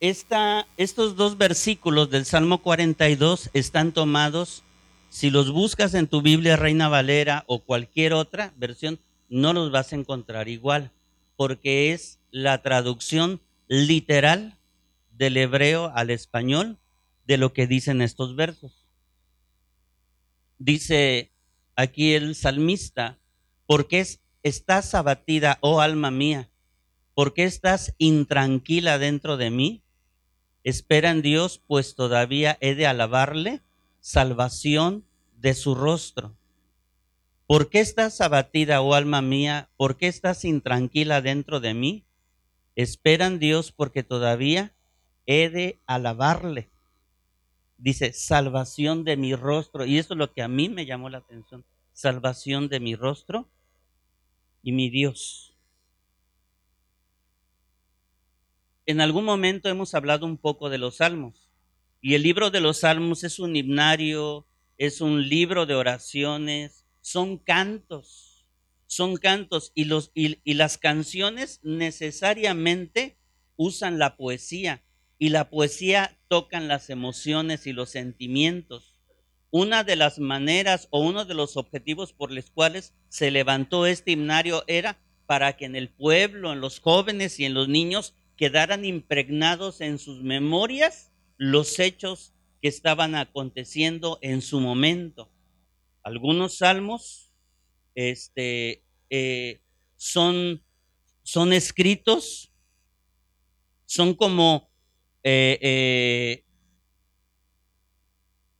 estos dos versículos del Salmo 42 están tomados, si los buscas en tu Biblia Reina Valera o cualquier otra versión, no los vas a encontrar igual, porque es la traducción literal del hebreo al español de lo que dicen estos versos. Dice aquí el salmista, porque estás abatida, oh alma mía? ¿Por qué estás intranquila dentro de mí? Espera en Dios, pues todavía he de alabarle salvación de su rostro. ¿Por qué estás abatida, oh alma mía? ¿Por qué estás intranquila dentro de mí? Espera en Dios, porque todavía he de alabarle. Dice, salvación de mi rostro. Y eso es lo que a mí me llamó la atención. Salvación de mi rostro y mi Dios. En algún momento hemos hablado un poco de los salmos. Y el libro de los salmos es un himnario, es un libro de oraciones, son cantos, son cantos. Y, las canciones necesariamente usan la poesía. Y la poesía tocan las emociones y los sentimientos. Una de las maneras o uno de los objetivos por los cuales se levantó este himnario era para que en el pueblo, en los jóvenes y en los niños quedaran impregnados en sus memorias los hechos que estaban aconteciendo en su momento. Algunos salmos este, eh, son, son escritos, son como eh, eh,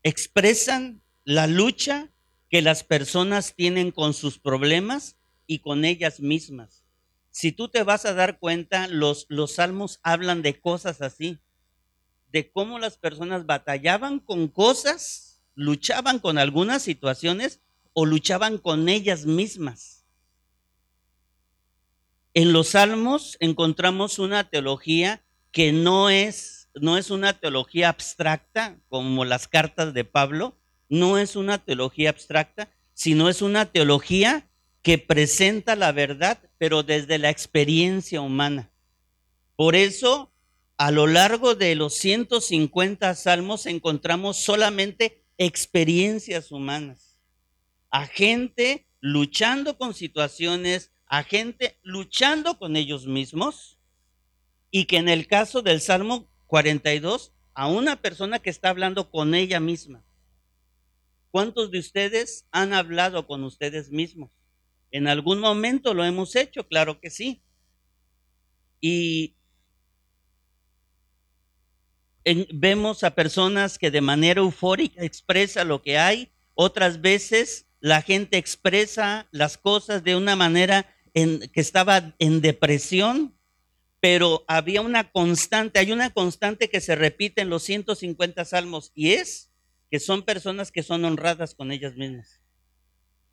expresan la lucha que las personas tienen con sus problemas y con ellas mismas si tú te vas a dar cuenta, los, los salmos hablan de cosas así, de cómo las personas batallaban con cosas, luchaban con algunas situaciones o luchaban con ellas mismas. En los salmos encontramos una teología que no es, no es una teología abstracta como las cartas de Pablo, no es una teología abstracta, sino es una teología que presenta la verdad, pero desde la experiencia humana. Por eso, a lo largo de los 150 salmos encontramos solamente experiencias humanas, a gente luchando con situaciones, a gente luchando con ellos mismos, y que en el caso del Salmo 42, a una persona que está hablando con ella misma. ¿Cuántos de ustedes han hablado con ustedes mismos? En algún momento lo hemos hecho, claro que sí. Y vemos a personas que de manera eufórica expresa lo que hay, otras veces la gente expresa las cosas de una manera en, que estaba en depresión, pero había una constante, hay una constante que se repite en los 150 salmos y es que son personas que son honradas con ellas mismas.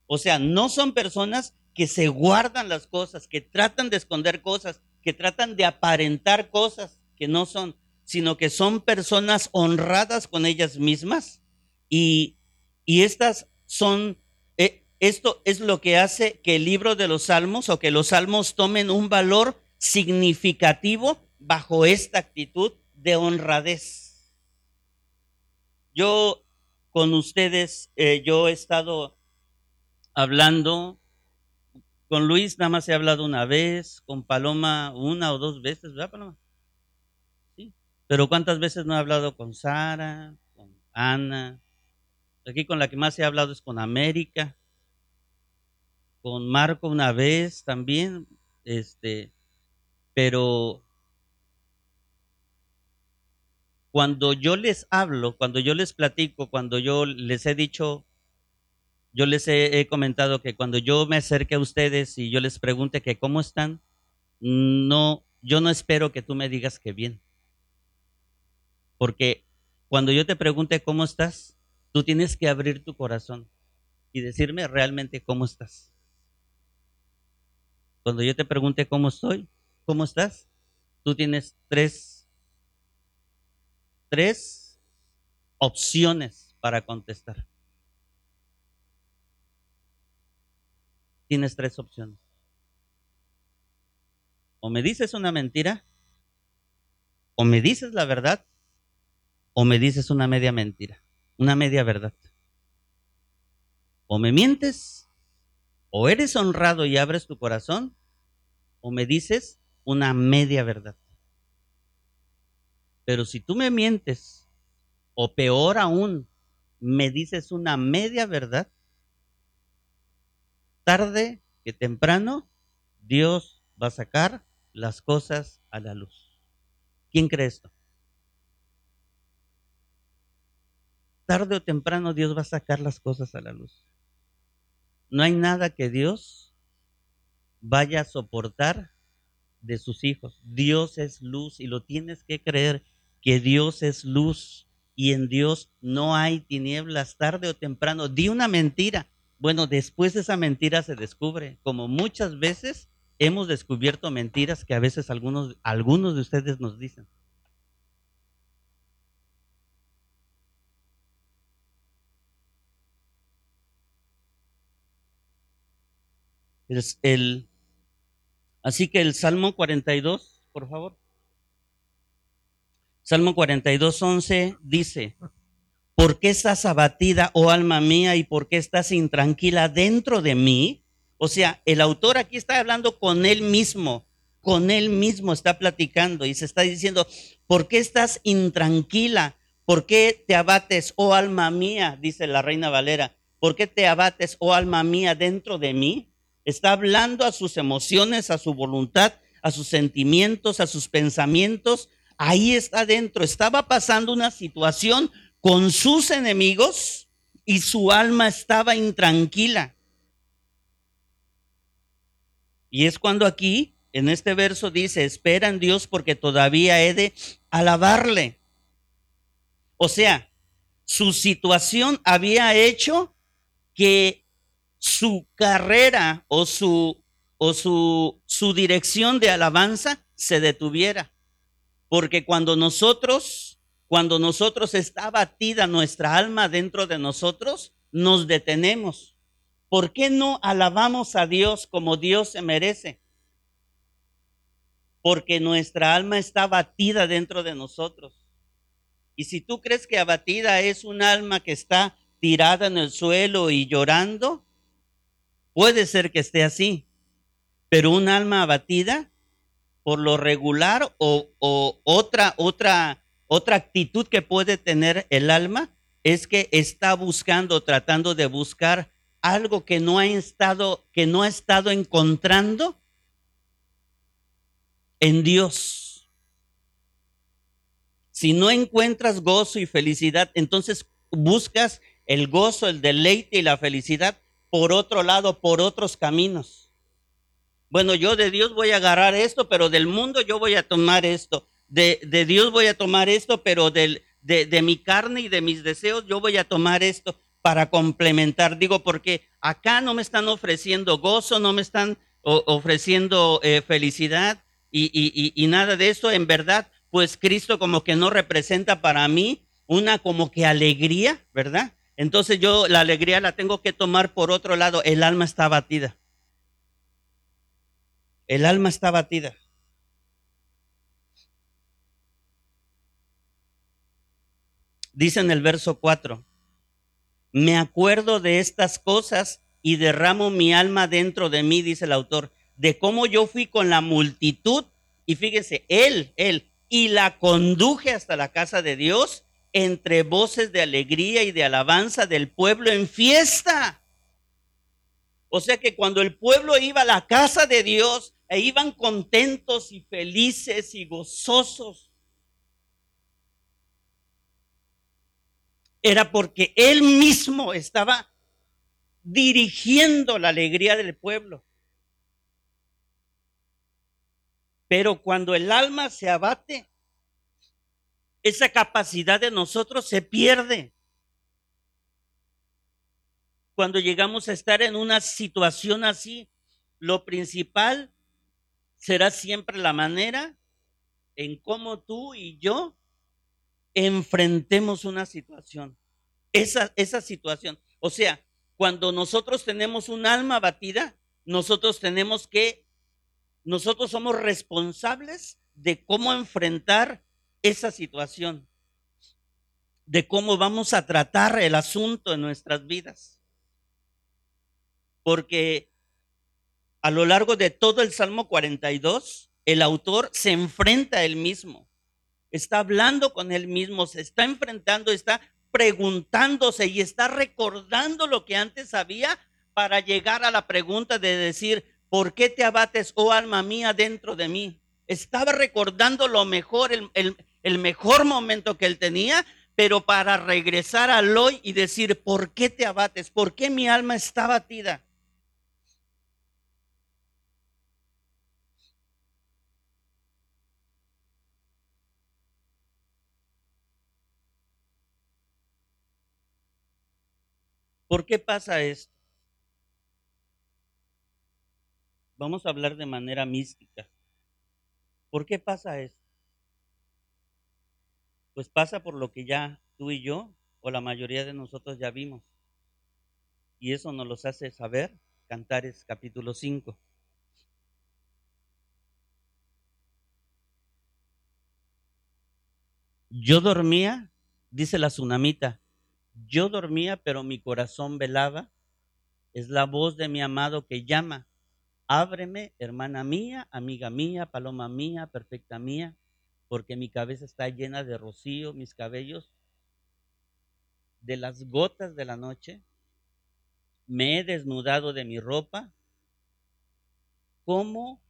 O sea, no son personas que se guardan las cosas, que tratan de esconder cosas, que tratan de aparentar cosas que no son, sino que son personas honradas con ellas mismas. Y, estas son, eh, esto es lo que hace que el libro de los salmos o que los salmos tomen un valor significativo bajo esta actitud de honradez. Yo con ustedes, eh, yo he estado hablando. Con Luis nada más he hablado una vez, con Paloma una o dos veces, ¿verdad, Paloma? Sí. Pero ¿cuántas veces no he hablado con Sara, con Ana? Aquí con la que más he hablado es con América, con Marco una vez también, este, pero cuando yo les hablo, cuando yo les platico, cuando yo les he dicho yo les he, comentado que cuando yo me acerque a ustedes y yo les pregunte que cómo están, no, yo no espero que tú me digas que bien. Porque cuando yo te pregunte cómo estás, tú tienes que abrir tu corazón y decirme realmente cómo estás. Cuando yo te pregunte cómo estoy, cómo estás, tú tienes tres, tres opciones para contestar. Tienes tres opciones. O me dices una mentira, o me dices la verdad o me dices una media mentira, una media verdad. O me mientes, o eres honrado y abres tu corazón, o me dices una media verdad. Pero si tú me mientes, o peor aún, me dices una media verdad, tarde que temprano Dios va a sacar las cosas a la luz. ¿Quién cree esto? Tarde o temprano Dios va a sacar las cosas a la luz. No hay nada que Dios vaya a soportar de sus hijos. Dios es luz y lo tienes que creer que Dios es luz y en Dios no hay tinieblas tarde o temprano. Di una mentira. Bueno, después esa mentira se descubre, como muchas veces hemos descubierto mentiras que a veces algunos, algunos de ustedes nos dicen. Así que el Salmo 42, por favor. Salmo 42, 11 dice, ¿por qué estás abatida, oh alma mía, y por qué estás intranquila dentro de mí? O sea, el autor aquí está hablando con él mismo, con él mismo está platicando y se está diciendo, ¿por qué estás intranquila? ¿Por qué te abates, oh alma mía? Dice la reina Valera, ¿por qué te abates, oh alma mía, dentro de mí? Está hablando a sus emociones, a su voluntad, a sus sentimientos, a sus pensamientos. Ahí está dentro. Estaba pasando una situación con sus enemigos y su alma estaba intranquila. Y es cuando aquí, en este verso dice, espera en Dios porque todavía he de alabarle. O sea, su situación había hecho que su carrera o su, o su, su dirección de alabanza se detuviera. Porque cuando nosotros, cuando nosotros está batida nuestra alma dentro de nosotros, nos detenemos ¿Por qué no alabamos a Dios como Dios se merece? Porque nuestra alma está abatida dentro de nosotros. Y si tú crees que abatida es un alma que está tirada en el suelo y llorando, puede ser que esté así. Pero un alma abatida, por lo regular, o, o otra, otra, otra actitud que puede tener el alma, es que está buscando, tratando de buscar algo que no ha estado, que no ha estado encontrando en Dios. Si no encuentras gozo y felicidad, entonces buscas el gozo, el deleite y la felicidad por otro lado, por otros caminos. Bueno, yo de Dios voy a agarrar esto, pero del mundo yo voy a tomar esto. De, Dios voy a tomar esto, pero de, mi carne y de mis deseos yo voy a tomar esto para complementar. Digo, porque acá no me están ofreciendo gozo, no me están ofreciendo eh, felicidad y, nada de eso. En verdad, pues Cristo como que no representa para mí una como que alegría, ¿verdad? Entonces yo la alegría la tengo que tomar por otro lado. El alma está batida. El alma está batida. Dice en el verso 4 me acuerdo de estas cosas y derramo mi alma dentro de mí, dice el autor, de cómo yo fui con la multitud y fíjese, él, él, y la conduje hasta la casa de Dios entre voces de alegría y de alabanza del pueblo en fiesta. O sea que cuando el pueblo iba a la casa de Dios, e iban contentos y felices y gozosos. Era porque él mismo estaba dirigiendo la alegría del pueblo. Pero cuando el alma se abate, esa capacidad de nosotros se pierde. Cuando llegamos a estar en una situación así, lo principal será siempre la manera en cómo tú y yo enfrentemos una situación. Esa, esa situación. O sea, cuando nosotros tenemos un alma batida, nosotros tenemos que, nosotros somos responsables de cómo enfrentar esa situación, de cómo vamos a tratar el asunto en nuestras vidas. Porque a lo largo de todo el Salmo 42, el autor se enfrenta a él mismo, está hablando con él mismo, se está enfrentando, está preguntándose y está recordando lo que antes sabía para llegar a la pregunta de decir, ¿por qué te abates, oh alma mía, dentro de mí? Estaba recordando lo mejor, el, mejor momento que él tenía, pero para regresar al hoy y decir, ¿por qué te abates? ¿Por qué mi alma está batida? ¿Por qué pasa esto? Vamos a hablar de manera mística. ¿Por qué pasa esto? Pues pasa por lo que ya tú y yo, o la mayoría de nosotros ya vimos. Y eso nos los hace saber Cantares capítulo 5. Yo dormía, dice la tsunamita, yo dormía, pero mi corazón velaba. Es la voz de mi amado que llama. Ábreme, hermana mía, amiga mía, paloma mía, perfecta mía, porque mi cabeza está llena de rocío, mis cabellos de las gotas de la noche. Me he desnudado de mi ropa. ¿Cómo?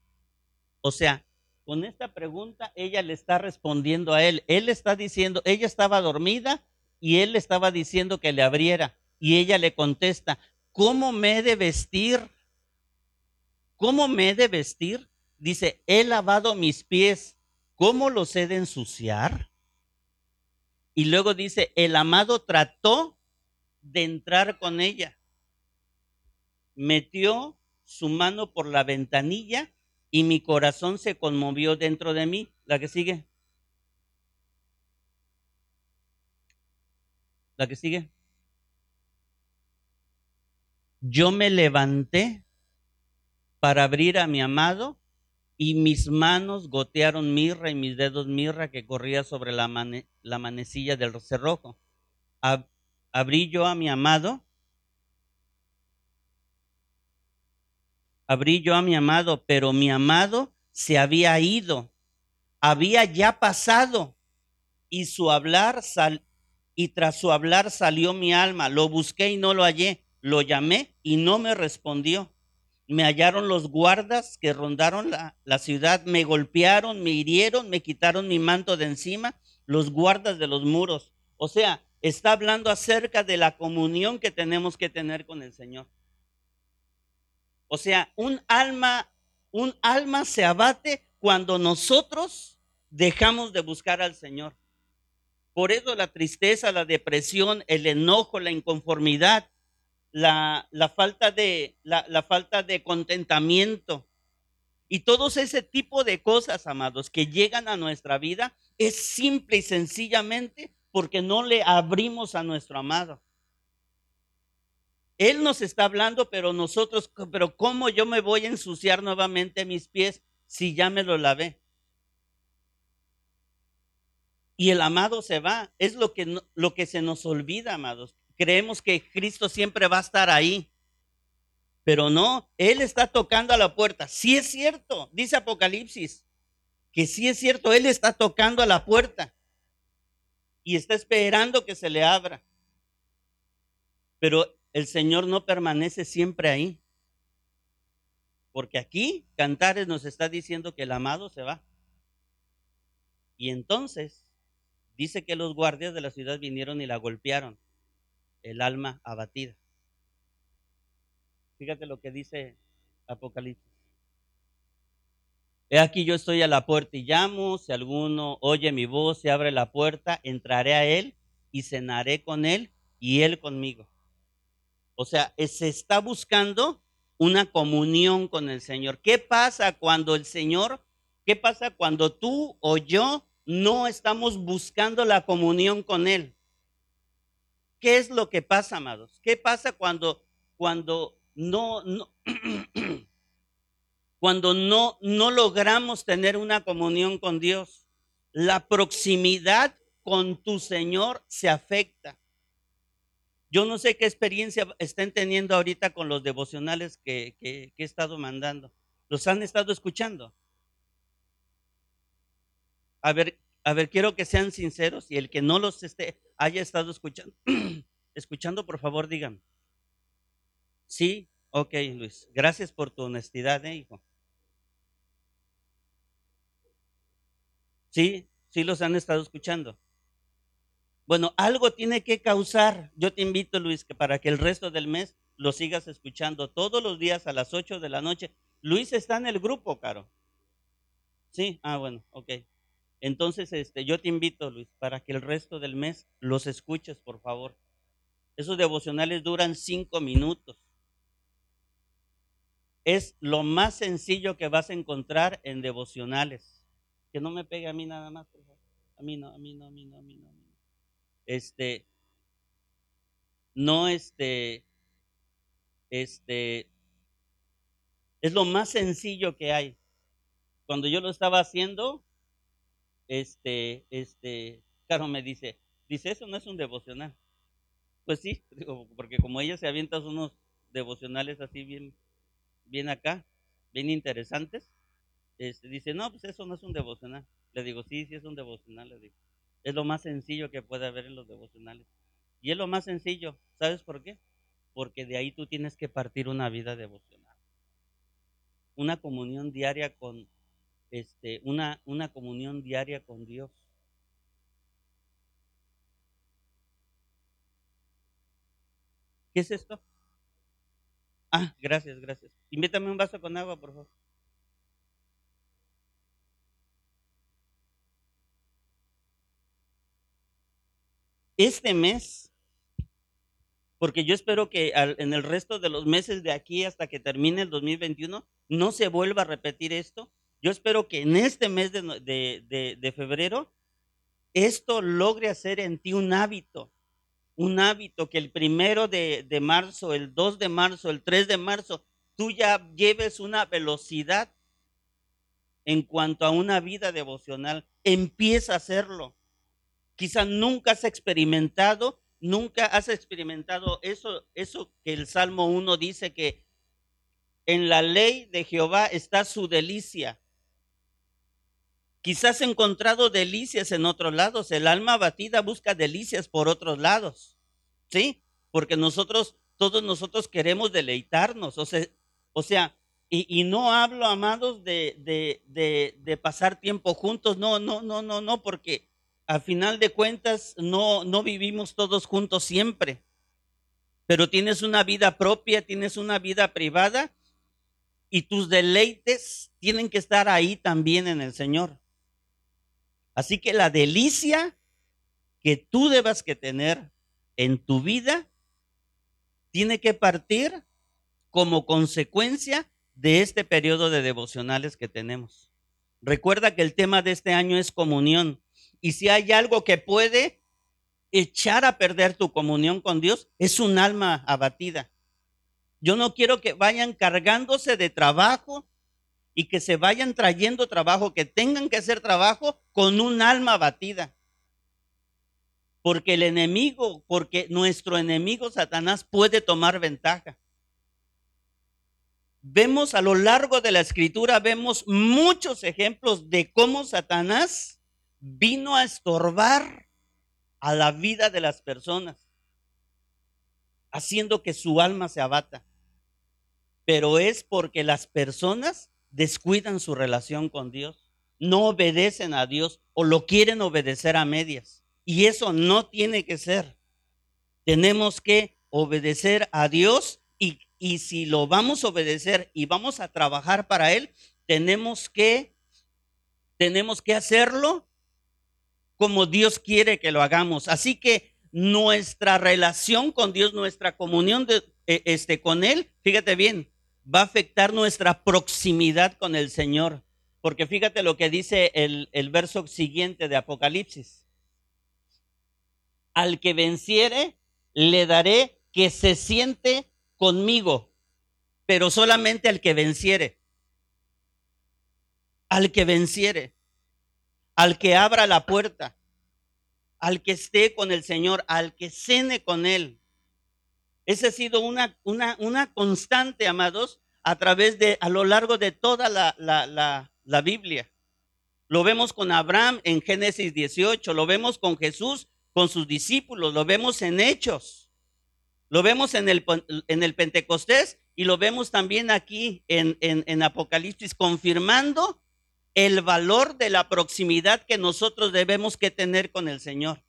O sea, con esta pregunta ella le está respondiendo a él. Él está diciendo, ella estaba dormida y él le estaba diciendo que le abriera. Y ella le contesta, ¿cómo me he de vestir? ¿Cómo me he de vestir? Dice, he lavado mis pies, ¿cómo los he de ensuciar? Y luego dice, el amado trató de entrar con ella. Metió su mano por la ventanilla y mi corazón se conmovió dentro de mí. La que sigue. La que sigue. Yo me levanté para abrir a mi amado y mis manos gotearon mirra y mis dedos mirra que corría sobre la, la manecilla del cerrojo. abrí yo a mi amado. Abrí yo a mi amado, pero mi amado se había ido, había ya pasado y su hablar sal, y tras su hablar salió mi alma. Lo busqué y no lo hallé. Lo llamé y no me respondió. Me hallaron los guardas que rondaron la, ciudad, me golpearon, me hirieron, me quitaron mi manto de encima, los guardas de los muros. O sea, está hablando acerca de la comunión que tenemos que tener con el Señor. O sea, un alma, un alma se abate cuando nosotros dejamos de buscar al Señor. Por eso la tristeza, la depresión, el enojo, la inconformidad, la, falta, de, la, falta de contentamiento y todos ese tipo de cosas, amados, que llegan a nuestra vida, es simple y sencillamente porque no le abrimos a nuestro amado. Él nos está hablando, pero nosotros, pero ¿cómo yo me voy a ensuciar nuevamente mis pies si ya me lo lavé? Y el amado se va. Es lo que, lo que se nos olvida, amados. Creemos que Cristo siempre va a estar ahí. Pero no, Él está tocando a la puerta. Sí es cierto, dice Apocalipsis, que sí es cierto, Él está tocando a la puerta y está esperando que se le abra. Pero el Señor no permanece siempre ahí. Porque aquí Cantares nos está diciendo que el amado se va. Y entonces Dice que los guardias de la ciudad vinieron y la golpearon, el alma abatida. Fíjate lo que dice Apocalipsis. He aquí yo estoy a la puerta y llamo, si alguno oye mi voz, se abre la puerta, entraré a él y cenaré con él y él conmigo. O sea, se está buscando una comunión con el Señor. ¿Qué pasa cuando el Señor, qué pasa cuando tú o yo no estamos buscando la comunión con Él. ¿Qué es lo que pasa, amados? ¿Qué pasa cuando, cuando no, no cuando no, no logramos tener una comunión con Dios? la proximidad con tu Señor se afecta. Yo no sé qué experiencia estén teniendo ahorita con los devocionales que, que he estado mandando. ¿Los han estado escuchando? A ver, a ver, quiero que sean sinceros y el que no los esté, haya estado escuchando, escuchando, por favor, digan. Sí, ok, Luis. Gracias por tu honestidad, ¿eh, hijo. Sí, sí los han estado escuchando. Bueno, algo tiene que causar. Yo te invito, Luis, que para que el resto del mes lo sigas escuchando todos los días a las 8 de la noche. Luis está en el grupo, Caro. Sí, ah, bueno, ok. Entonces, este, yo te invito, Luis, para que el resto del mes los escuches, por favor. Esos devocionales duran cinco minutos. Es lo más sencillo que vas a encontrar en devocionales. Que no me pegue a mí nada más, por favor. A mí no, a mí no, a mí no, a mí no. A mí no. Este, no, este, este, es lo más sencillo que hay. Cuando yo lo estaba haciendo, este, este, Caro me dice, dice, eso no es un devocional. Pues sí, porque como ella se avienta unos devocionales así bien, bien acá, bien interesantes, este, dice, no, pues eso no es un devocional. Le digo, sí, sí es un devocional, le digo. Es lo más sencillo que puede haber en los devocionales. Y es lo más sencillo, ¿sabes por qué? Porque de ahí tú tienes que partir una vida devocional. Una comunión diaria con, este, una, una comunión diaria con Dios. ¿Qué es esto? Ah, gracias, gracias. Invítame un vaso con agua, por favor. Este mes, porque yo espero que en el resto de los meses de aquí hasta que termine el 2021 no se vuelva a repetir esto, yo espero que en este mes de, febrero esto logre hacer en ti un hábito, un hábito que el primero de, de marzo, el 2 de marzo, el 3 de marzo, tú ya lleves una velocidad en cuanto a una vida devocional. Empieza a hacerlo. Quizá nunca has experimentado, nunca has experimentado eso, eso que el Salmo 1 dice que en la ley de Jehová está su delicia Quizás encontrado delicias en otros lados. El alma abatida busca delicias por otros lados. ¿Sí? Porque nosotros, todos nosotros queremos deleitarnos. O sea, o sea y, no hablo, amados, de, de, de, pasar tiempo juntos. No, no, no, no, no, porque a final de cuentas no, no vivimos todos juntos siempre. Pero tienes una vida propia, tienes una vida privada y tus deleites tienen que estar ahí también en el Señor. Así que la delicia que tú debas que tener en tu vida tiene que partir como consecuencia de este periodo de devocionales que tenemos. Recuerda que el tema de este año es comunión. Y si hay algo que puede echar a perder tu comunión con Dios, es un alma abatida. Yo no quiero que vayan cargándose de trabajo, y que se vayan trayendo trabajo, que tengan que hacer trabajo con un alma batida. Porque el enemigo, porque nuestro enemigo Satanás puede tomar ventaja. Vemos a lo largo de la escritura, vemos muchos ejemplos de cómo Satanás vino a estorbar a la vida de las personas, haciendo que su alma se abata. Pero es porque las personas descuidan su relación con Dios, no obedecen a Dios o lo quieren obedecer a medias. Y eso no tiene que ser. Tenemos que obedecer a Dios y, y si lo vamos a obedecer y vamos a trabajar para Él, tenemos que, tenemos que hacerlo como Dios quiere que lo hagamos. Así que nuestra relación con Dios, nuestra comunión de, eh, este, con Él, fíjate bien, va a afectar nuestra proximidad con el Señor. Porque fíjate lo que dice el, el verso siguiente de Apocalipsis. Al que venciere, le daré que se siente conmigo, pero solamente al que venciere. Al que venciere. al que abra la puerta, al que esté con el Señor, al que cene con Él. Esa ha sido una, una, una constante, amados, a través de, a lo largo de toda la, la, la, Biblia. Lo vemos con Abraham en Génesis 18, lo vemos con Jesús, con sus discípulos, lo vemos en Hechos, lo vemos en el, en el Pentecostés y lo vemos también aquí en, en, en Apocalipsis, confirmando el valor de la proximidad que nosotros debemos que tener con el Señor.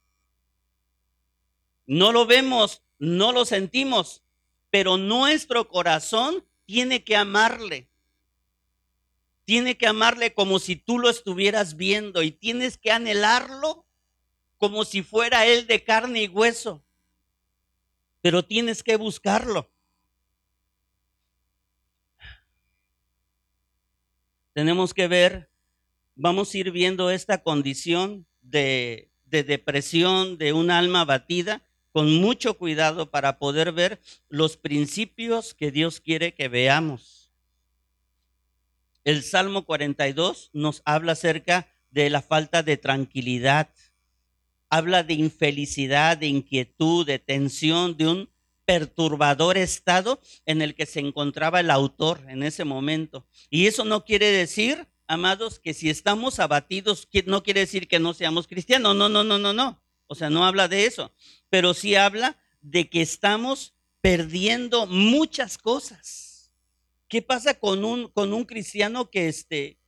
No lo vemos, no lo sentimos, pero nuestro corazón tiene que amarle. Tiene que amarle como si tú lo estuvieras viendo y tienes que anhelarlo como si fuera él de carne y hueso. Pero tienes que buscarlo. Tenemos que ver, vamos a ir viendo esta condición de, de depresión de un alma abatida con mucho cuidado para poder ver los principios que Dios quiere que veamos. El Salmo 42 nos habla acerca de la falta de tranquilidad, habla de infelicidad, de inquietud, de tensión, de un perturbador estado en el que se encontraba el autor en ese momento. Y eso no quiere decir, amados, que si estamos abatidos, no quiere decir que no seamos cristianos. No, no, no, no, no. O sea, no habla de eso, pero sí habla de que estamos perdiendo muchas cosas. ¿Qué pasa con un, con un cristiano que, este,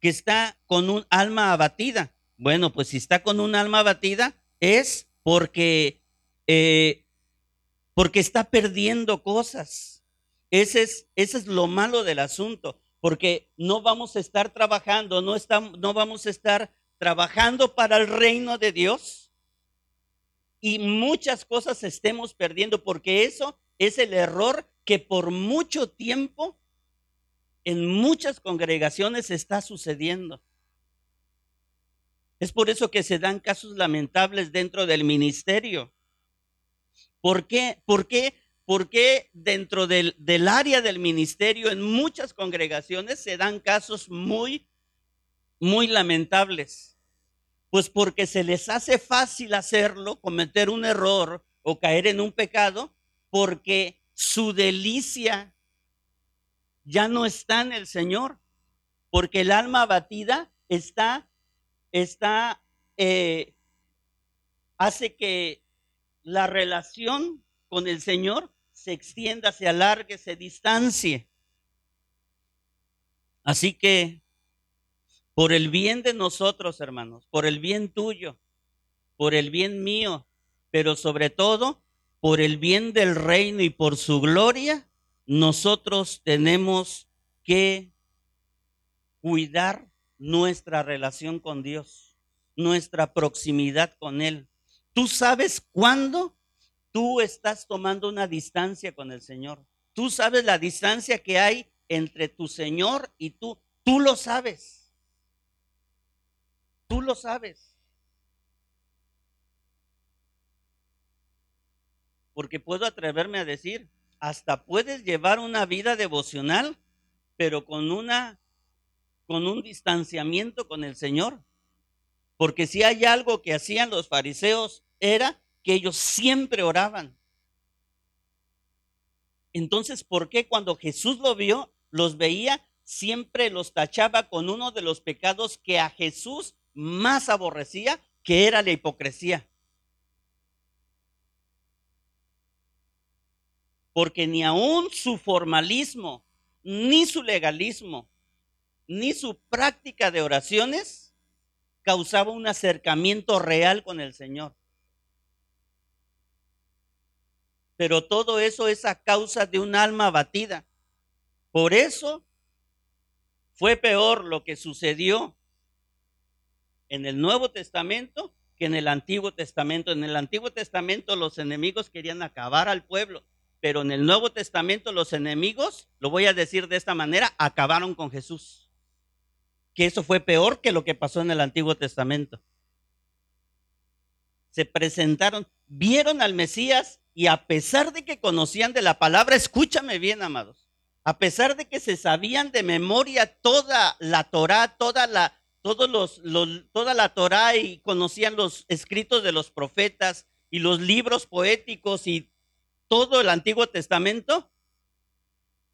que está con un alma abatida? Bueno, pues si está con un alma abatida es porque, eh, porque está perdiendo cosas. Ese es, ese es lo malo del asunto, porque no vamos a estar trabajando, no, no vamos a estar trabajando para el reino de Dios y muchas cosas estemos perdiendo, porque eso es el error que por mucho tiempo en muchas congregaciones está sucediendo. Es por eso que se dan casos lamentables dentro del ministerio. ¿Por qué? ¿Por qué? ¿Por qué dentro del, del área del ministerio en muchas congregaciones se dan casos muy, muy lamentables? Pues porque se les hace fácil hacerlo, cometer un error o caer en un pecado, porque su delicia ya no está en el Señor, porque el alma abatida está, está, eh, hace que la relación con el Señor se extienda, se alargue, se distancie. Así que por el bien de nosotros, hermanos, por el bien tuyo, por el bien mío, pero sobre todo por el bien del reino y por su gloria, nosotros tenemos que cuidar nuestra relación con Dios, nuestra proximidad con Él. Tú sabes cuándo tú estás tomando una distancia con el Señor. Tú sabes la distancia que hay entre tu Señor y tú. Tú lo sabes. Tú lo sabes. Porque puedo atreverme a decir, hasta puedes llevar una vida devocional, pero con una con un distanciamiento con el Señor. Porque si hay algo que hacían los fariseos era que ellos siempre oraban. Entonces, ¿por qué cuando Jesús lo vio, los veía, siempre los tachaba con uno de los pecados que a Jesús más aborrecía, que era la hipocresía. Porque ni aún su formalismo, ni su legalismo, ni su práctica de oraciones causaba un acercamiento real con el Señor. Pero todo eso es a causa de un alma abatida. Por eso fue peor lo que sucedió en el Nuevo Testamento que en el Antiguo Testamento. En el Antiguo Testamento los enemigos querían acabar al pueblo, pero en el Nuevo Testamento los enemigos, lo voy a decir de esta manera, acabaron con Jesús. Que eso fue peor que lo que pasó en el Antiguo Testamento. Se presentaron, vieron al Mesías y a pesar de que conocían de la palabra, escúchame bien, amados, a pesar de que se sabían de memoria toda la Torá, toda la, todos los, toda la Torá y conocían los escritos de los profetas y los libros poéticos y todo el Antiguo Testamento,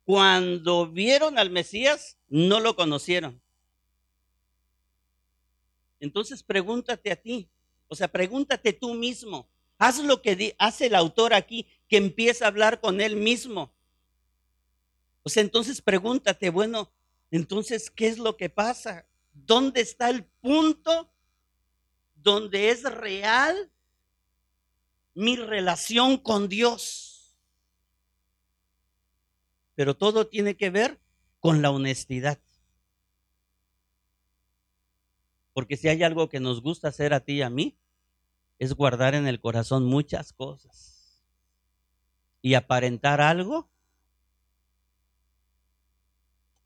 cuando vieron al Mesías, no lo conocieron. Entonces pregúntate a ti, o sea, pregúntate tú mismo. Haz lo que hace el autor aquí, que empieza a hablar con él mismo. O sea, entonces pregúntate, bueno, entonces, ¿qué es lo que pasa? ¿Dónde está el punto donde es real mi relación con Dios? Pero todo tiene que ver con la honestidad. Porque si hay algo que nos gusta hacer a ti y a mí, es guardar en el corazón muchas cosas y aparentar algo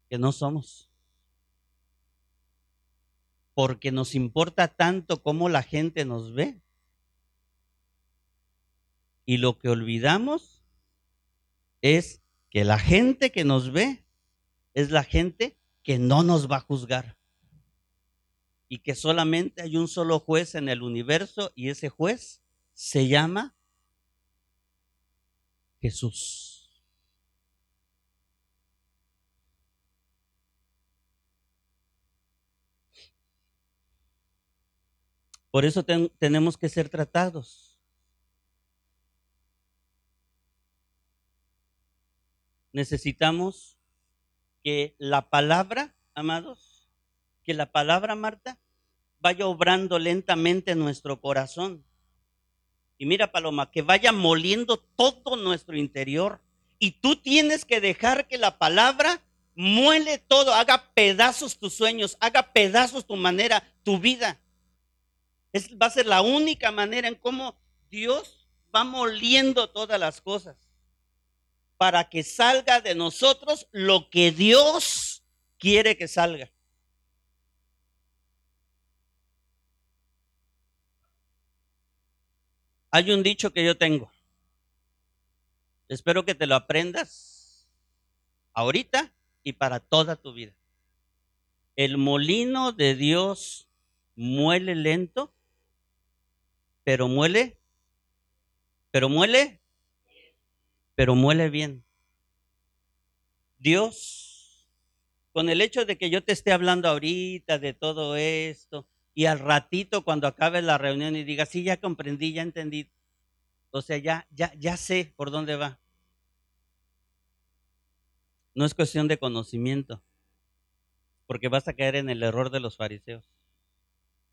que no somos porque nos importa tanto cómo la gente nos ve. Y lo que olvidamos es que la gente que nos ve es la gente que no nos va a juzgar. Y que solamente hay un solo juez en el universo y ese juez se llama Jesús. Por eso tenemos que ser tratados. Necesitamos que la palabra, amados, que la palabra, Marta, vaya obrando lentamente en nuestro corazón. Y mira, Paloma, que vaya moliendo todo nuestro interior. Y tú tienes que dejar que la palabra muele todo, haga pedazos tus sueños, haga pedazos tu manera, tu vida. Es, va a ser la única manera en cómo Dios va moliendo todas las cosas para que salga de nosotros lo que Dios quiere que salga. Hay un dicho que yo tengo. Espero que te lo aprendas ahorita y para toda tu vida. El molino de Dios muele lento pero muele, pero muele, pero muele bien. Dios, con el hecho de que yo te esté hablando ahorita de todo esto, y al ratito cuando acabe la reunión y diga, sí, ya comprendí, ya entendí, o sea, ya, ya, ya sé por dónde va. No es cuestión de conocimiento, porque vas a caer en el error de los fariseos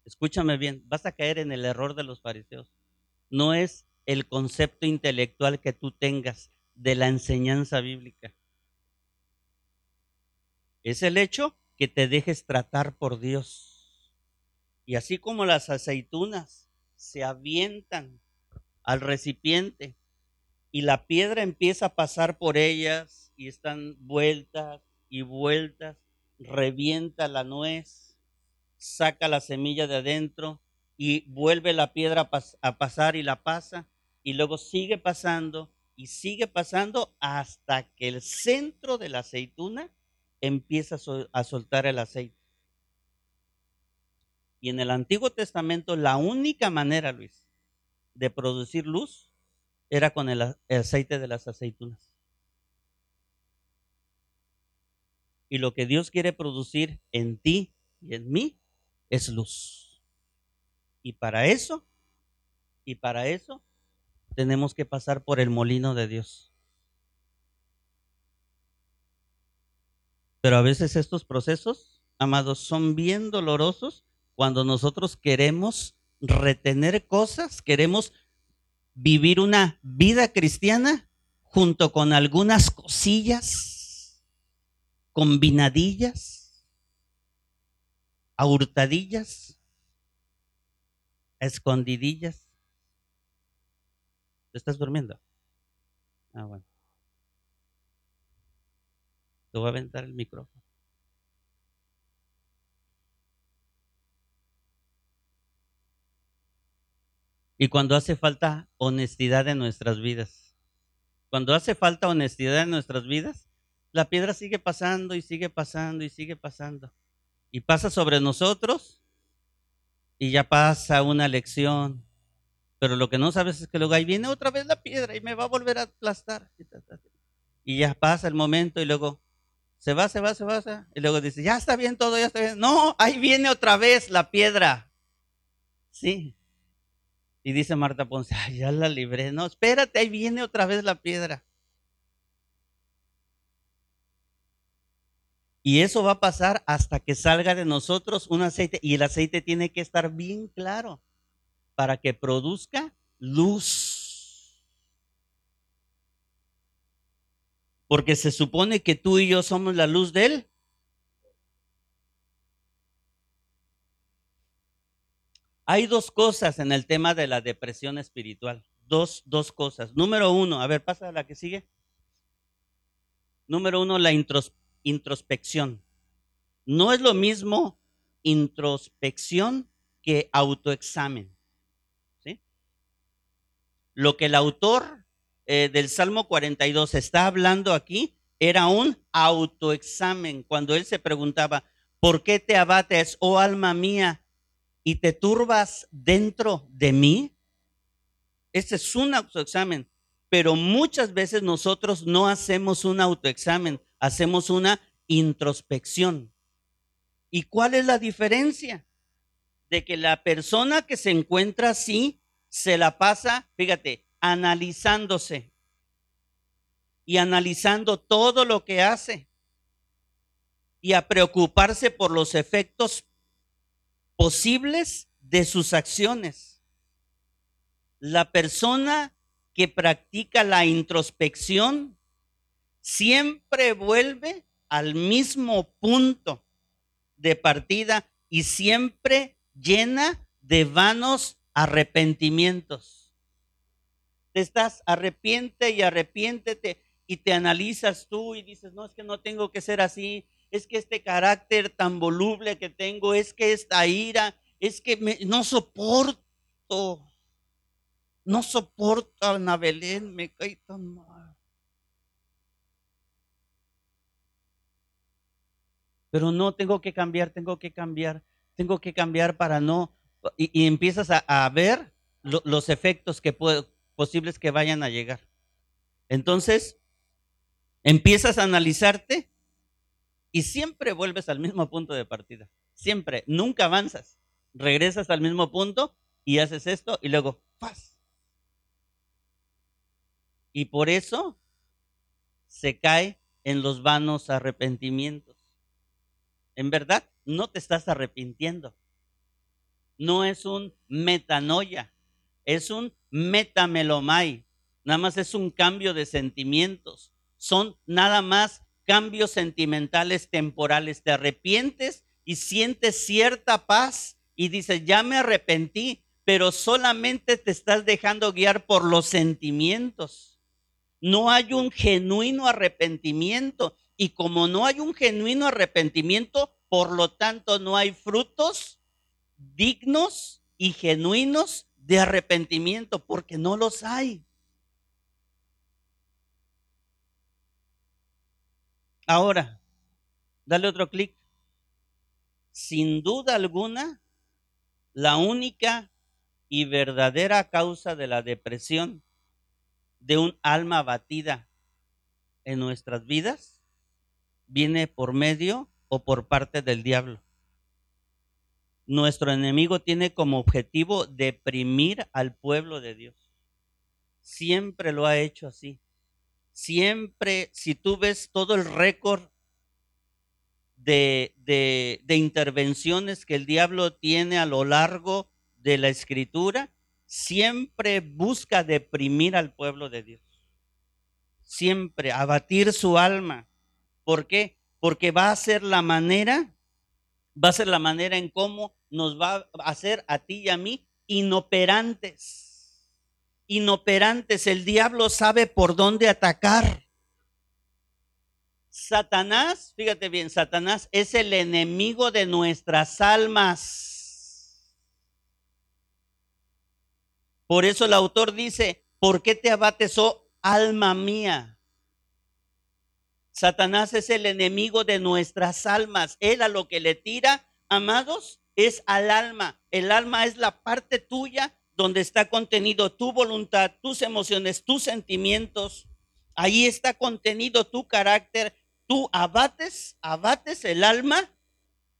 escúchame bien, vas a caer en el error de los fariseos. No es el concepto intelectual que tú tengas de la enseñanza bíblica. Es el hecho que te dejes tratar por Dios. Y así como las aceitunas se avientan al recipiente y la piedra empieza a pasar por ellas y están vueltas y vueltas, revienta la nuez saca la semilla de adentro y vuelve la piedra a, pasar y la pasa y luego sigue pasando y sigue pasando hasta que el centro de la aceituna empieza a soltar el aceite. Y en el Antiguo Testamento la única manera, Luis, de producir luz era con el aceite de las aceitunas. Y lo que Dios quiere producir en ti y en mí es luz. Y para eso, y para eso, tenemos que pasar por el molino de Dios. Pero a veces estos procesos, amados, son bien dolorosos cuando nosotros queremos retener cosas, queremos vivir una vida cristiana junto con algunas cosillas combinadillas a hurtadillas, a escondidillas. ¿Te estás durmiendo? Ah, bueno. Te voy a aventar el micrófono. Y cuando hace falta honestidad en nuestras vidas, cuando hace falta honestidad en nuestras vidas, la piedra sigue pasando y sigue pasando y sigue pasando. Y pasa sobre nosotros y ya pasa una lección. Pero lo que no sabes es que luego ahí viene otra vez la piedra y me va a volver a aplastar. Y ya pasa el momento y luego se va, se va, se va, se va. Y luego dice, ya está bien todo, ya está bien. No, ahí viene otra vez la piedra. Sí. Y dice Marta Ponce, Ay, ya la libré. No, espérate, ahí viene otra vez la piedra. Y eso va a pasar hasta que salga de nosotros un aceite. Y el aceite tiene que estar bien claro para que produzca luz. Porque se supone que tú y yo somos la luz de Él. Hay dos cosas en el tema de la depresión espiritual. Dos, dos cosas. Número uno, a ver, pasa a la que sigue. Número uno, la introspección introspección. No es lo mismo introspección que autoexamen. ¿sí? Lo que el autor eh, del Salmo 42 está hablando aquí era un autoexamen, cuando él se preguntaba, ¿por qué te abates, oh alma mía, y te turbas dentro de mí? Ese es un autoexamen, pero muchas veces nosotros no hacemos un autoexamen, hacemos una introspección. ¿Y cuál es la diferencia? De que la persona que se encuentra así se la pasa, fíjate, analizándose y analizando todo lo que hace y a preocuparse por los efectos posibles de sus acciones. La persona que practica la introspección siempre vuelve al mismo punto de partida y siempre llena de vanos arrepentimientos. Te estás arrepiente y arrepiéntete y te analizas tú y dices, no, es que no tengo que ser así, es que este carácter tan voluble que tengo, es que esta ira, es que me, no soporto, no soporto a Ana Belén, me cae tan mal. Pero no, tengo que cambiar, tengo que cambiar, tengo que cambiar para no... Y, empiezas a, ver los efectos que posibles que vayan a llegar. Entonces, empiezas a analizarte y siempre vuelves al mismo punto de partida. Siempre, nunca avanzas. Regresas al mismo punto y haces esto y luego, ¡paz! Y por eso se cae en los vanos arrepentimientos en verdad no te estás arrepintiendo. No es un metanoia, es un metamelomai. Nada más es un cambio de sentimientos. Son nada más cambios sentimentales temporales. Te arrepientes y sientes cierta paz y dices, ya me arrepentí, pero solamente te estás dejando guiar por los sentimientos. No hay un genuino arrepentimiento. Y como no hay un genuino arrepentimiento, por lo tanto no hay frutos dignos y genuinos de arrepentimiento, porque no los hay. Ahora, dale otro clic. Sin duda alguna, la única y verdadera causa de la depresión de un alma abatida en nuestras vidas viene por medio o por parte del diablo. Nuestro enemigo tiene como objetivo deprimir al pueblo de Dios. Siempre lo ha hecho así. Siempre, si tú ves todo el récord de, de, intervenciones que el diablo tiene a lo largo de la escritura, siempre busca deprimir al pueblo de Dios. Siempre abatir su alma ¿Por qué? Porque va a ser la manera, va a ser la manera en cómo nos va a hacer a ti y a mí inoperantes. Inoperantes. El diablo sabe por dónde atacar. Satanás, fíjate bien, Satanás es el enemigo de nuestras almas. Por eso el autor dice, ¿por qué te abates, oh alma mía? Satanás es el enemigo de nuestras almas. Él a lo que le tira, amados, es al alma. El alma es la parte tuya donde está contenido tu voluntad, tus emociones, tus sentimientos. Ahí está contenido tu carácter. Tú abates, abates el alma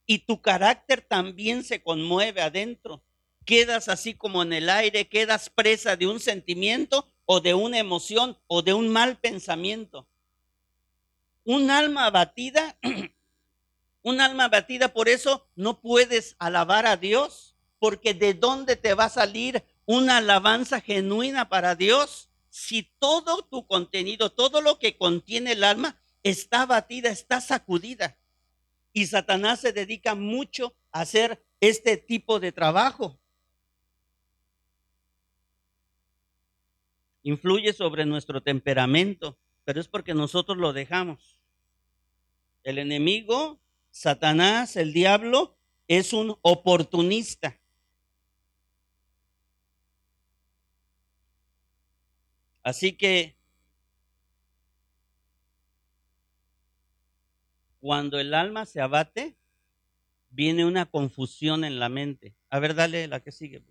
y tu carácter también se conmueve adentro. Quedas así como en el aire, quedas presa de un sentimiento o de una emoción o de un mal pensamiento. Un alma abatida, un alma abatida, por eso no puedes alabar a Dios, porque de dónde te va a salir una alabanza genuina para Dios si todo tu contenido, todo lo que contiene el alma está abatida, está sacudida. Y Satanás se dedica mucho a hacer este tipo de trabajo. Influye sobre nuestro temperamento, pero es porque nosotros lo dejamos. El enemigo, Satanás, el diablo, es un oportunista. Así que cuando el alma se abate, viene una confusión en la mente. A ver, dale la que sigue.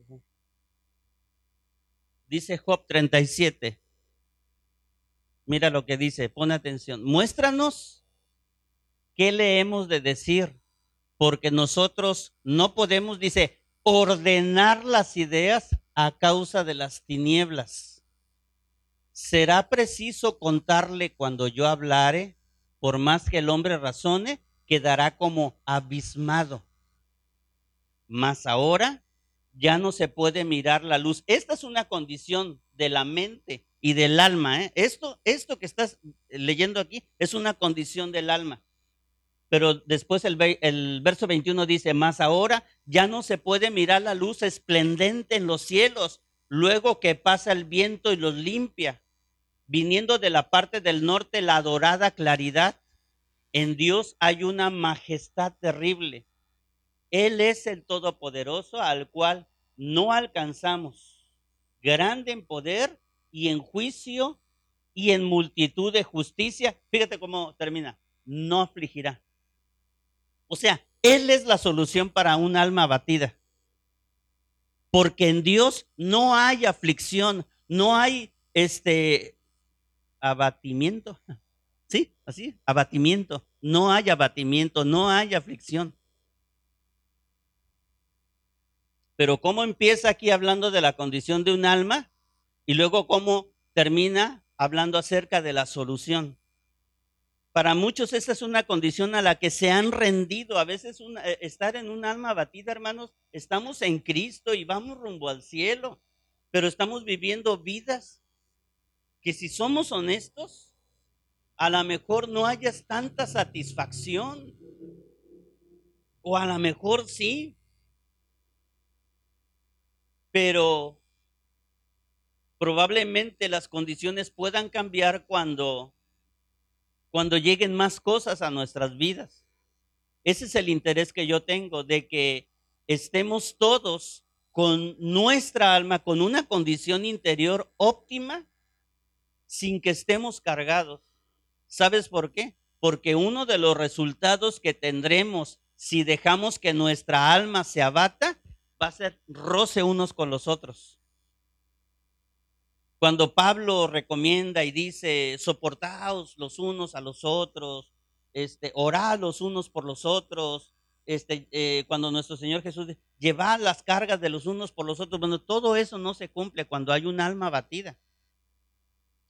Dice Job 37. Mira lo que dice, pone atención. Muéstranos qué le hemos de decir, porque nosotros no podemos, dice, ordenar las ideas a causa de las tinieblas. ¿Será preciso contarle cuando yo hablare? Por más que el hombre razone, quedará como abismado. Mas ahora ya no se puede mirar la luz. Esta es una condición de la mente y del alma. ¿eh? Esto, esto que estás leyendo aquí es una condición del alma. Pero después el, el verso 21 dice, más ahora ya no se puede mirar la luz esplendente en los cielos, luego que pasa el viento y los limpia. Viniendo de la parte del norte la dorada claridad, en Dios hay una majestad terrible él es el Todopoderoso al cual no alcanzamos, grande en poder y en juicio y en multitud de justicia. Fíjate cómo termina, no afligirá. O sea, Él es la solución para un alma abatida. Porque en Dios no hay aflicción, no hay este abatimiento. ¿Sí? Así, abatimiento. No hay abatimiento, no hay aflicción. Pero cómo empieza aquí hablando de la condición de un alma y luego cómo termina hablando acerca de la solución. Para muchos esa es una condición a la que se han rendido. A veces eh, estar en un alma abatida, hermanos, estamos en Cristo y vamos rumbo al cielo, pero estamos viviendo vidas que si somos honestos, a lo mejor no hayas tanta satisfacción. O a lo mejor sí, pero probablemente las condiciones puedan cambiar cuando, cuando lleguen más cosas a nuestras vidas. Ese es el interés que yo tengo, de que estemos todos con nuestra alma, con una condición interior óptima, sin que estemos cargados. ¿Sabes por qué? Porque uno de los resultados que tendremos si dejamos que nuestra alma se abata va a ser roce unos con los otros. Cuando Pablo recomienda y dice, soportaos los unos a los otros, este, orad los unos por los otros, este, eh, cuando nuestro Señor Jesús dice, llevad las cargas de los unos por los otros, bueno, todo eso no se cumple cuando hay un alma batida.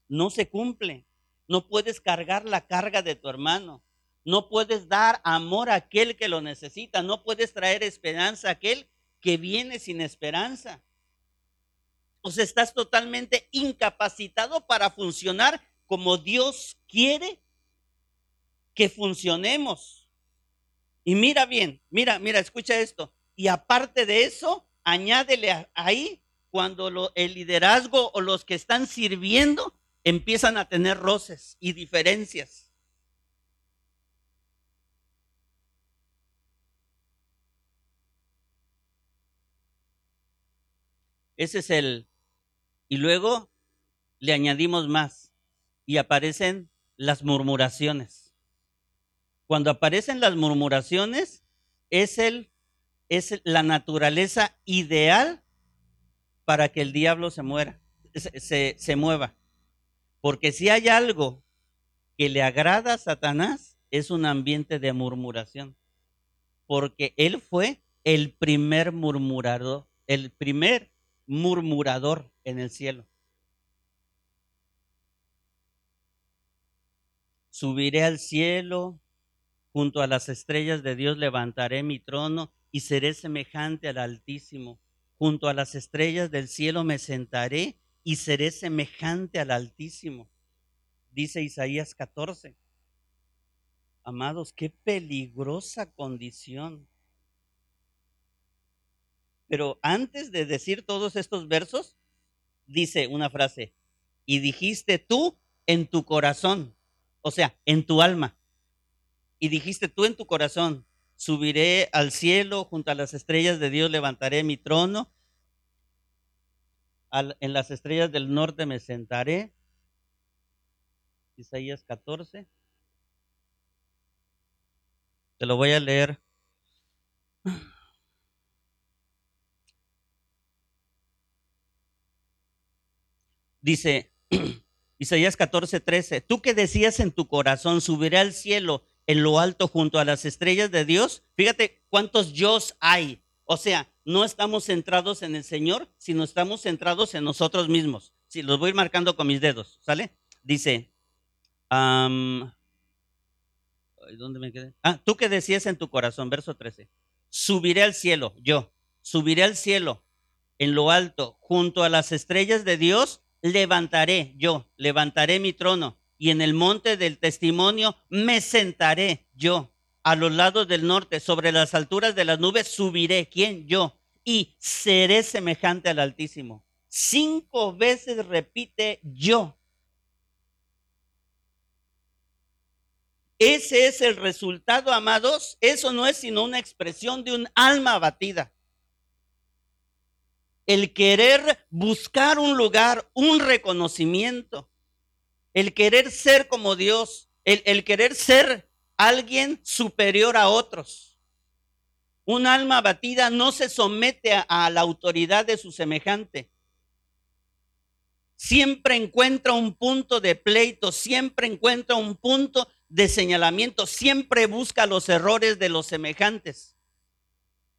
No se cumple. No puedes cargar la carga de tu hermano. No puedes dar amor a aquel que lo necesita. No puedes traer esperanza a aquel que viene sin esperanza. O sea, estás totalmente incapacitado para funcionar como Dios quiere que funcionemos. Y mira bien, mira, mira, escucha esto. Y aparte de eso, añádele ahí cuando el liderazgo o los que están sirviendo empiezan a tener roces y diferencias. Ese es el... Y luego le añadimos más y aparecen las murmuraciones. Cuando aparecen las murmuraciones, es, el, es la naturaleza ideal para que el diablo se muera, se, se mueva. Porque si hay algo que le agrada a Satanás, es un ambiente de murmuración. Porque él fue el primer murmurador, el primer murmurador en el cielo. Subiré al cielo, junto a las estrellas de Dios levantaré mi trono y seré semejante al Altísimo. Junto a las estrellas del cielo me sentaré y seré semejante al Altísimo. Dice Isaías 14. Amados, qué peligrosa condición. Pero antes de decir todos estos versos, dice una frase, y dijiste tú en tu corazón, o sea, en tu alma, y dijiste tú en tu corazón, subiré al cielo, junto a las estrellas de Dios levantaré mi trono, en las estrellas del norte me sentaré. Isaías 14. Te lo voy a leer. Dice Isaías 14, 13, tú que decías en tu corazón, subiré al cielo en lo alto junto a las estrellas de Dios. Fíjate cuántos yo hay. O sea, no estamos centrados en el Señor, sino estamos centrados en nosotros mismos. Si los voy marcando con mis dedos, ¿sale? Dice, ¿dónde me quedé? Ah, tú que decías en tu corazón, verso 13, subiré al cielo, yo, subiré al cielo en lo alto junto a las estrellas de Dios levantaré yo, levantaré mi trono y en el monte del testimonio me sentaré yo. A los lados del norte, sobre las alturas de las nubes, subiré. ¿Quién? Yo. Y seré semejante al Altísimo. Cinco veces repite yo. Ese es el resultado, amados. Eso no es sino una expresión de un alma abatida el querer buscar un lugar, un reconocimiento, el querer ser como Dios, el, querer ser alguien superior a otros. Un alma abatida no se somete a la autoridad de su semejante. Siempre encuentra un punto de pleito, siempre encuentra un punto de señalamiento, siempre busca los errores de los semejantes.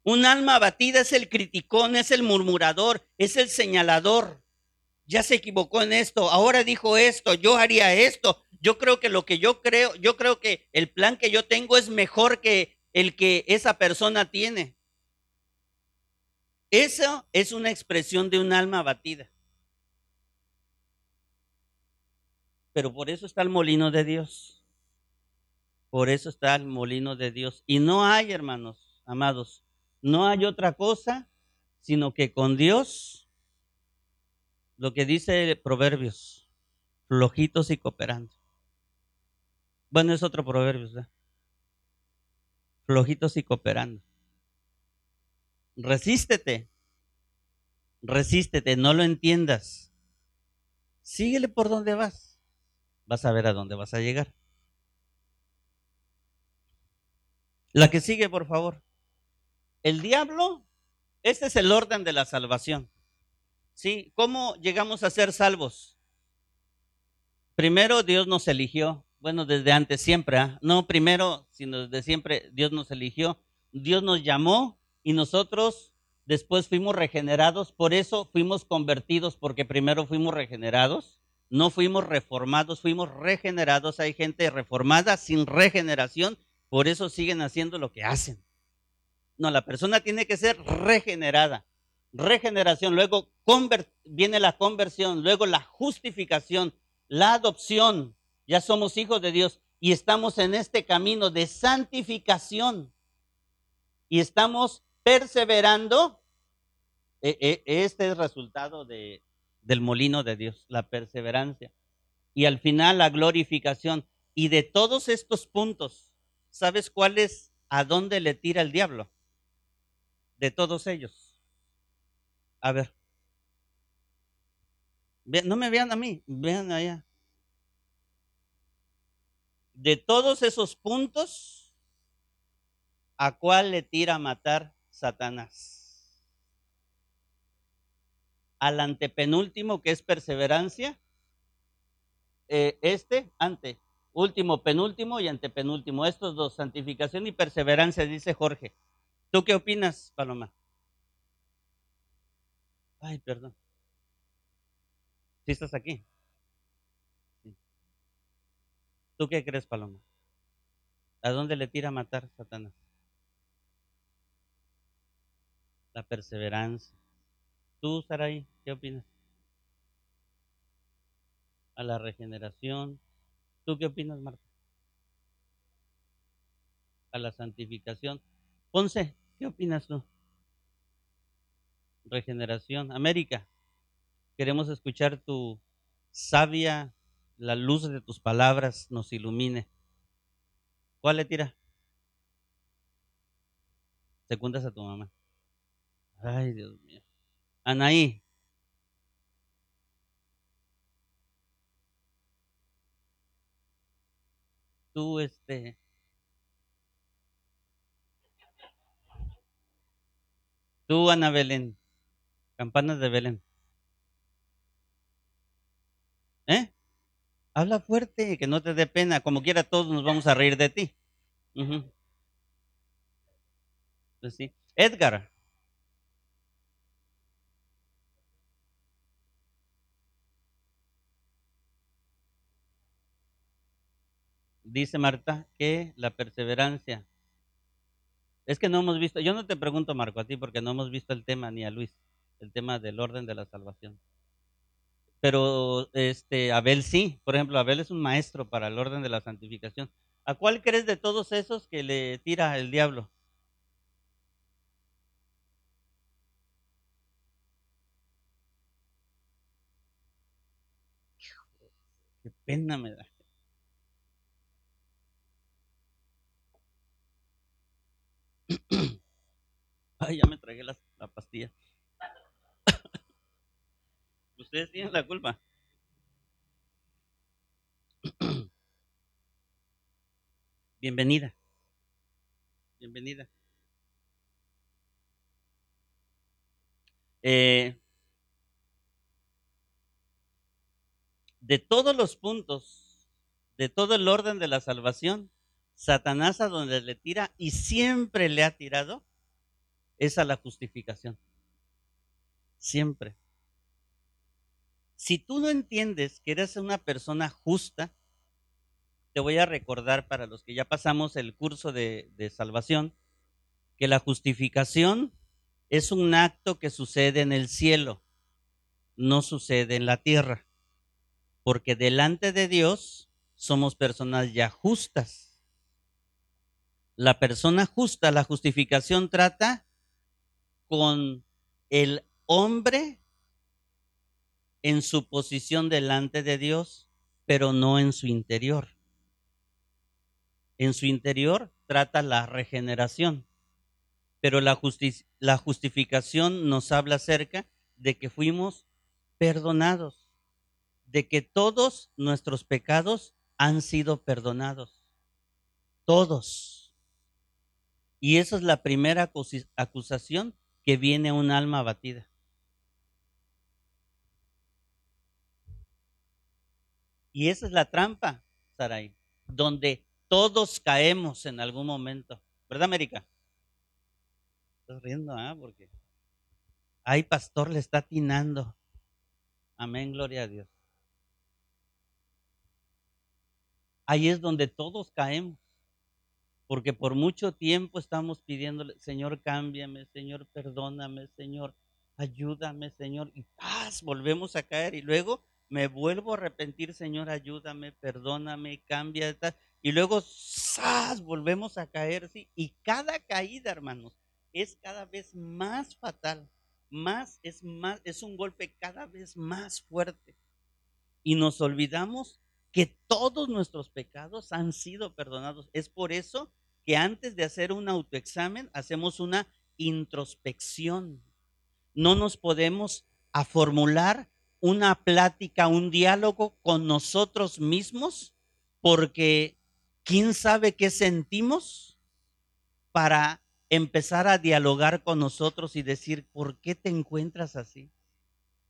Un alma abatida es el criticón, es el murmurador, es el señalador. Ya se equivocó en esto, ahora dijo esto, yo haría esto. Yo creo que lo que yo creo, yo creo que el plan que yo tengo es mejor que el que esa persona tiene. Eso es una expresión de un alma abatida. Pero por eso está el molino de Dios. Por eso está el molino de Dios. Y no hay, hermanos, amados, no hay otra cosa sino que con Dios, lo que dice Proverbios, flojitos y cooperando. Bueno, es otro proverbio, ¿verdad? Flojitos y cooperando. Resístete. Resístete, no lo entiendas. Síguele por donde vas. Vas a ver a dónde vas a llegar. La que sigue, por favor. El diablo, este es el orden de la salvación. ¿Sí? ¿Cómo llegamos a ser salvos? Primero Dios nos eligió, bueno, desde antes siempre, ¿ah? no primero, sino desde siempre Dios nos eligió. Dios nos llamó y nosotros después fuimos regenerados, por eso fuimos convertidos, porque primero fuimos regenerados, no fuimos reformados, fuimos regenerados. Hay gente reformada sin regeneración, por eso siguen haciendo lo que hacen. No, la persona tiene que ser regenerada. Regeneración, luego viene la conversión, luego la justificación, la adopción. Ya somos hijos de Dios y estamos en este camino de santificación. Y estamos perseverando. E, e, este es el resultado de, del molino de Dios, la perseverancia. Y al final la glorificación. Y de todos estos puntos, ¿sabes cuál es a dónde le tira el diablo? De todos ellos. A ver. No me vean a mí, vean allá. De todos esos puntos, ¿A cuál le tira a matar Satanás? Al antepenúltimo, que es perseverancia. Eh, este, ante, último, penúltimo y antepenúltimo. Estos dos, santificación y perseverancia, dice Jorge. ¿Tú qué opinas, Paloma? Ay, perdón. ¿Sí estás aquí? ¿Tú qué crees, Paloma? ¿A dónde le tira a matar Satanás? La perseverancia. ¿Tú, Sarai, qué opinas? A la regeneración. ¿Tú qué opinas, Marta? A la santificación. Ponce, ¿qué opinas tú? Regeneración. América, queremos escuchar tu sabia, la luz de tus palabras nos ilumine. ¿Cuál le tira? Secundas a tu mamá. Ay, Dios mío. Anaí. Tú, este. Tú, Ana Belén. Campanas de Belén. ¿Eh? Habla fuerte, que no te dé pena. Como quiera, todos nos vamos a reír de ti. Pues sí. Edgar. Dice Marta que la perseverancia. Es que no hemos visto, yo no te pregunto Marco a ti porque no hemos visto el tema ni a Luis, el tema del orden de la salvación pero este Abel sí, por ejemplo, Abel es un maestro para el orden de la santificación. ¿A cuál crees de todos esos que le tira el diablo? Qué pena me da. Ay, ya me tragué la, la pastilla. Ustedes tienen la culpa. Bienvenida. Bienvenida. Eh, de todos los puntos, de todo el orden de la salvación, Satanás a donde le tira y siempre le ha tirado es a la justificación. Siempre. Si tú no entiendes que eres una persona justa, te voy a recordar para los que ya pasamos el curso de, salvación, que la justificación es un acto que sucede en el cielo, no sucede en la tierra, porque delante de Dios somos personas ya justas. La persona justa, la justificación trata con el hombre en su posición delante de Dios, pero no en su interior. En su interior trata la regeneración, pero la, justificación nos habla acerca de que fuimos perdonados, de que todos nuestros pecados han sido perdonados. Todos. Y esa es la primera acusación que viene a un alma abatida. Y esa es la trampa, Sarai, donde todos caemos en algún momento. ¿Verdad, América? Estás riendo, ¿ah? Porque. Ay, pastor, le está atinando. Amén, gloria a Dios. Ahí es donde todos caemos. Porque por mucho tiempo estamos pidiéndole, Señor, cámbiame, Señor, perdóname, Señor, ayúdame, Señor. Y paz, volvemos a caer. Y luego me vuelvo a arrepentir, Señor, ayúdame, perdóname, cambia. Y luego, ¡zas! volvemos a caer, ¿sí? Y cada caída, hermanos, es cada vez más fatal, más, es más, es un golpe cada vez más fuerte. Y nos olvidamos que todos nuestros pecados han sido perdonados. Es por eso que antes de hacer un autoexamen, hacemos una introspección. No nos podemos a formular una plática, un diálogo con nosotros mismos, porque ¿quién sabe qué sentimos? para empezar a dialogar con nosotros y decir, ¿por qué te encuentras así?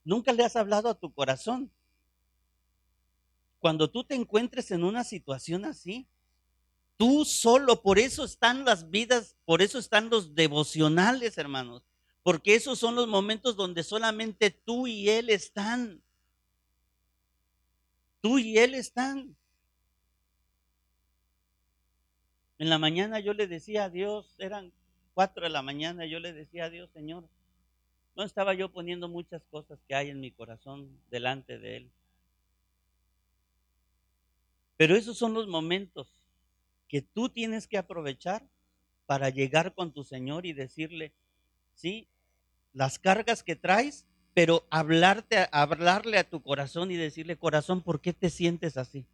Nunca le has hablado a tu corazón. Cuando tú te encuentres en una situación así, tú solo, por eso están las vidas, por eso están los devocionales, hermanos, porque esos son los momentos donde solamente tú y Él están. Tú y Él están. En la mañana yo le decía a Dios, eran cuatro de la mañana, yo le decía a Dios, Señor, no estaba yo poniendo muchas cosas que hay en mi corazón delante de Él. Pero esos son los momentos que tú tienes que aprovechar para llegar con tu Señor y decirle, sí, las cargas que traes, pero hablarte, hablarle a tu corazón y decirle, corazón, ¿por qué te sientes así?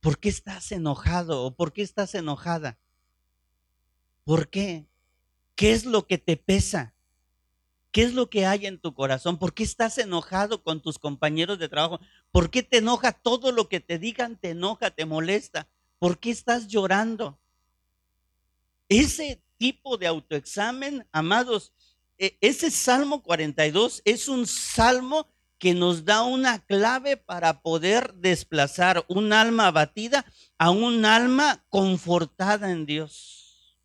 ¿Por qué estás enojado o por qué estás enojada? ¿Por qué? ¿Qué es lo que te pesa? ¿Qué es lo que hay en tu corazón? ¿Por qué estás enojado con tus compañeros de trabajo? ¿Por qué te enoja todo lo que te digan? Te enoja, te molesta. ¿Por qué estás llorando? Ese tipo de autoexamen, amados, e, ese Salmo 42 es un salmo que nos da una clave para poder desplazar un alma abatida a un alma confortada en Dios.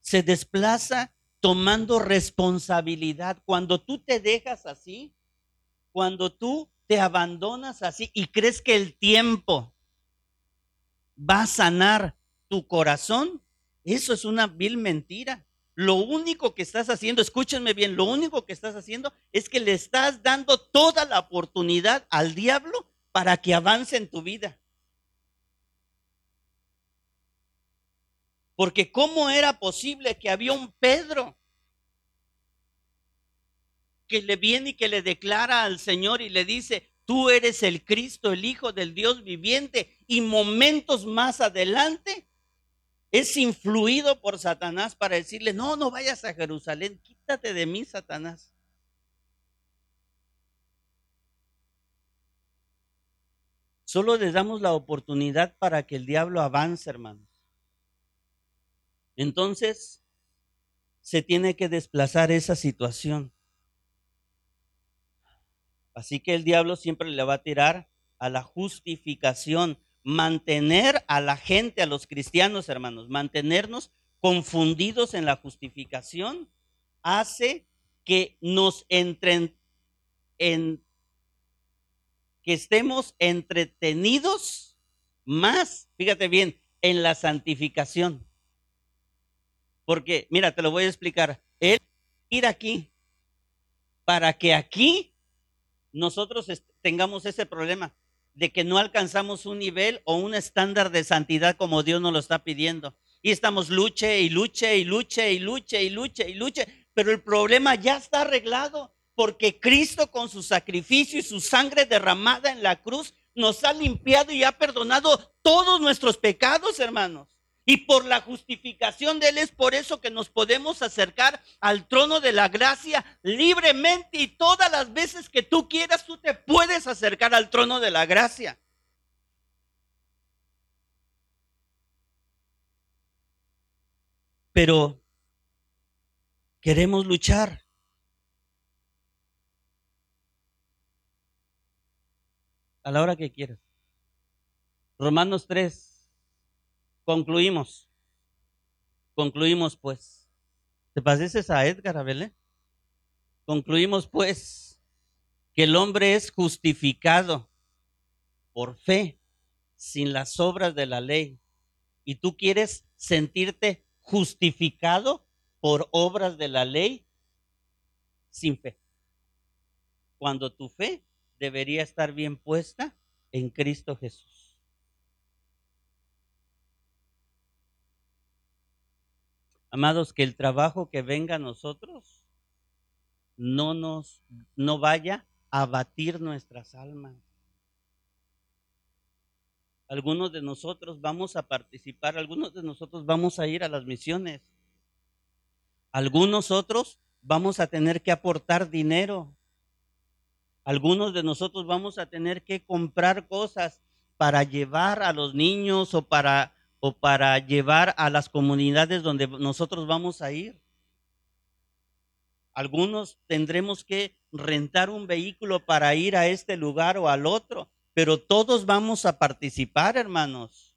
Se desplaza tomando responsabilidad. Cuando tú te dejas así, cuando tú te abandonas así y crees que el tiempo va a sanar tu corazón, eso es una vil mentira. Lo único que estás haciendo, escúchenme bien, lo único que estás haciendo es que le estás dando toda la oportunidad al diablo para que avance en tu vida. Porque ¿cómo era posible que había un Pedro que le viene y que le declara al Señor y le dice, tú eres el Cristo, el Hijo del Dios viviente, y momentos más adelante es influido por Satanás para decirle, no, no vayas a Jerusalén, quítate de mí, Satanás. Solo le damos la oportunidad para que el diablo avance, hermanos. Entonces, se tiene que desplazar esa situación. Así que el diablo siempre le va a tirar a la justificación mantener a la gente, a los cristianos, hermanos, mantenernos confundidos en la justificación, hace que nos entren en que estemos entretenidos más, fíjate bien, en la santificación. Porque, mira, te lo voy a explicar. Él ir aquí para que aquí nosotros tengamos ese problema de que no alcanzamos un nivel o un estándar de santidad como Dios nos lo está pidiendo. Y estamos luche y luche y luche y luche y luche y luche. Pero el problema ya está arreglado porque Cristo con su sacrificio y su sangre derramada en la cruz nos ha limpiado y ha perdonado todos nuestros pecados, hermanos. Y por la justificación de Él es por eso que nos podemos acercar al trono de la gracia libremente y todas las veces que tú quieras, tú te puedes acercar al trono de la gracia. Pero queremos luchar. A la hora que quieras. Romanos 3, Concluimos. Concluimos pues. ¿Te pareces a Edgar Abelé? Concluimos pues que el hombre es justificado por fe sin las obras de la ley. Y tú quieres sentirte justificado por obras de la ley sin fe. Cuando tu fe debería estar bien puesta en Cristo Jesús. Amados, que el trabajo que venga a nosotros no nos no vaya a abatir nuestras almas. Algunos de nosotros vamos a participar, algunos de nosotros vamos a ir a las misiones. Algunos otros vamos a tener que aportar dinero. Algunos de nosotros vamos a tener que comprar cosas para llevar a los niños o para o para llevar a las comunidades donde nosotros vamos a ir. Algunos tendremos que rentar un vehículo para ir a este lugar o al otro, pero todos vamos a participar, hermanos.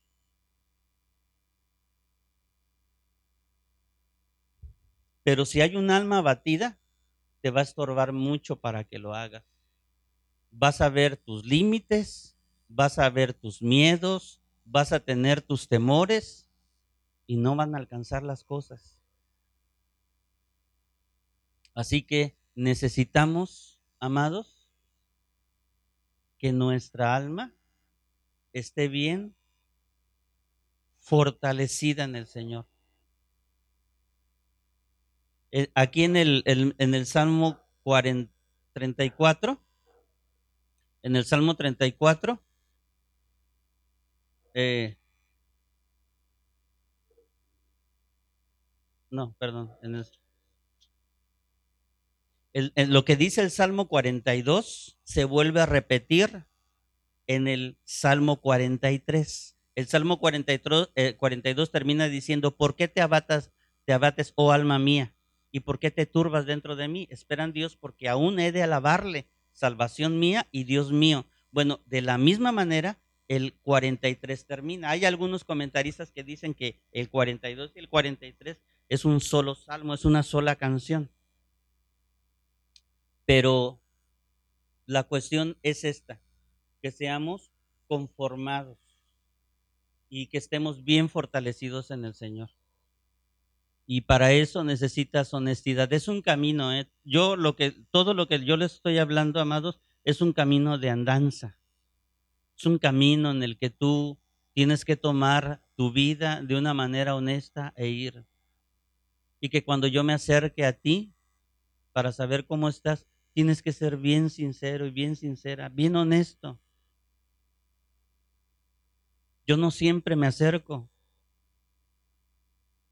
Pero si hay un alma abatida, te va a estorbar mucho para que lo hagas. Vas a ver tus límites, vas a ver tus miedos, vas a tener tus temores y no van a alcanzar las cosas. Así que necesitamos, amados, que nuestra alma esté bien fortalecida en el Señor. Eh, aquí en el, en el Salmo 34, en el Salmo 34, eh, no, perdón, lo que dice el Salmo 42 se vuelve a repetir en el Salmo 43. El Salmo 43, 42 eh, termina diciendo, ¿por qué te abatas, te abates, oh alma mía? ¿Y por qué te turbas dentro de mí? Esperan Dios porque aún he de alabarle, salvación mía y Dios mío. Bueno, de la misma manera, el 43 termina. Hay algunos comentaristas que dicen que el 42 y el 43 es un solo salmo, es una sola canción. Pero la cuestión es esta, que seamos conformados y que estemos bien fortalecidos en el Señor. Y para eso necesitas honestidad. Es un camino. ¿eh? Yo lo que todo lo que yo les estoy hablando, amados, es un camino de andanza. Es un camino en el que tú tienes que tomar tu vida de una manera honesta e ir. Y que cuando yo me acerque a ti para saber cómo estás, tienes que ser bien sincero y bien sincera, bien honesto. Yo no siempre me acerco.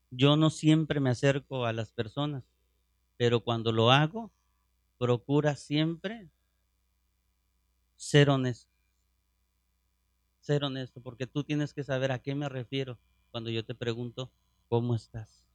Yo no siempre me acerco a las personas, pero cuando lo hago, procura siempre ser honesto. Ser honesto, porque tú tienes que saber a qué me refiero cuando yo te pregunto, ¿cómo estás?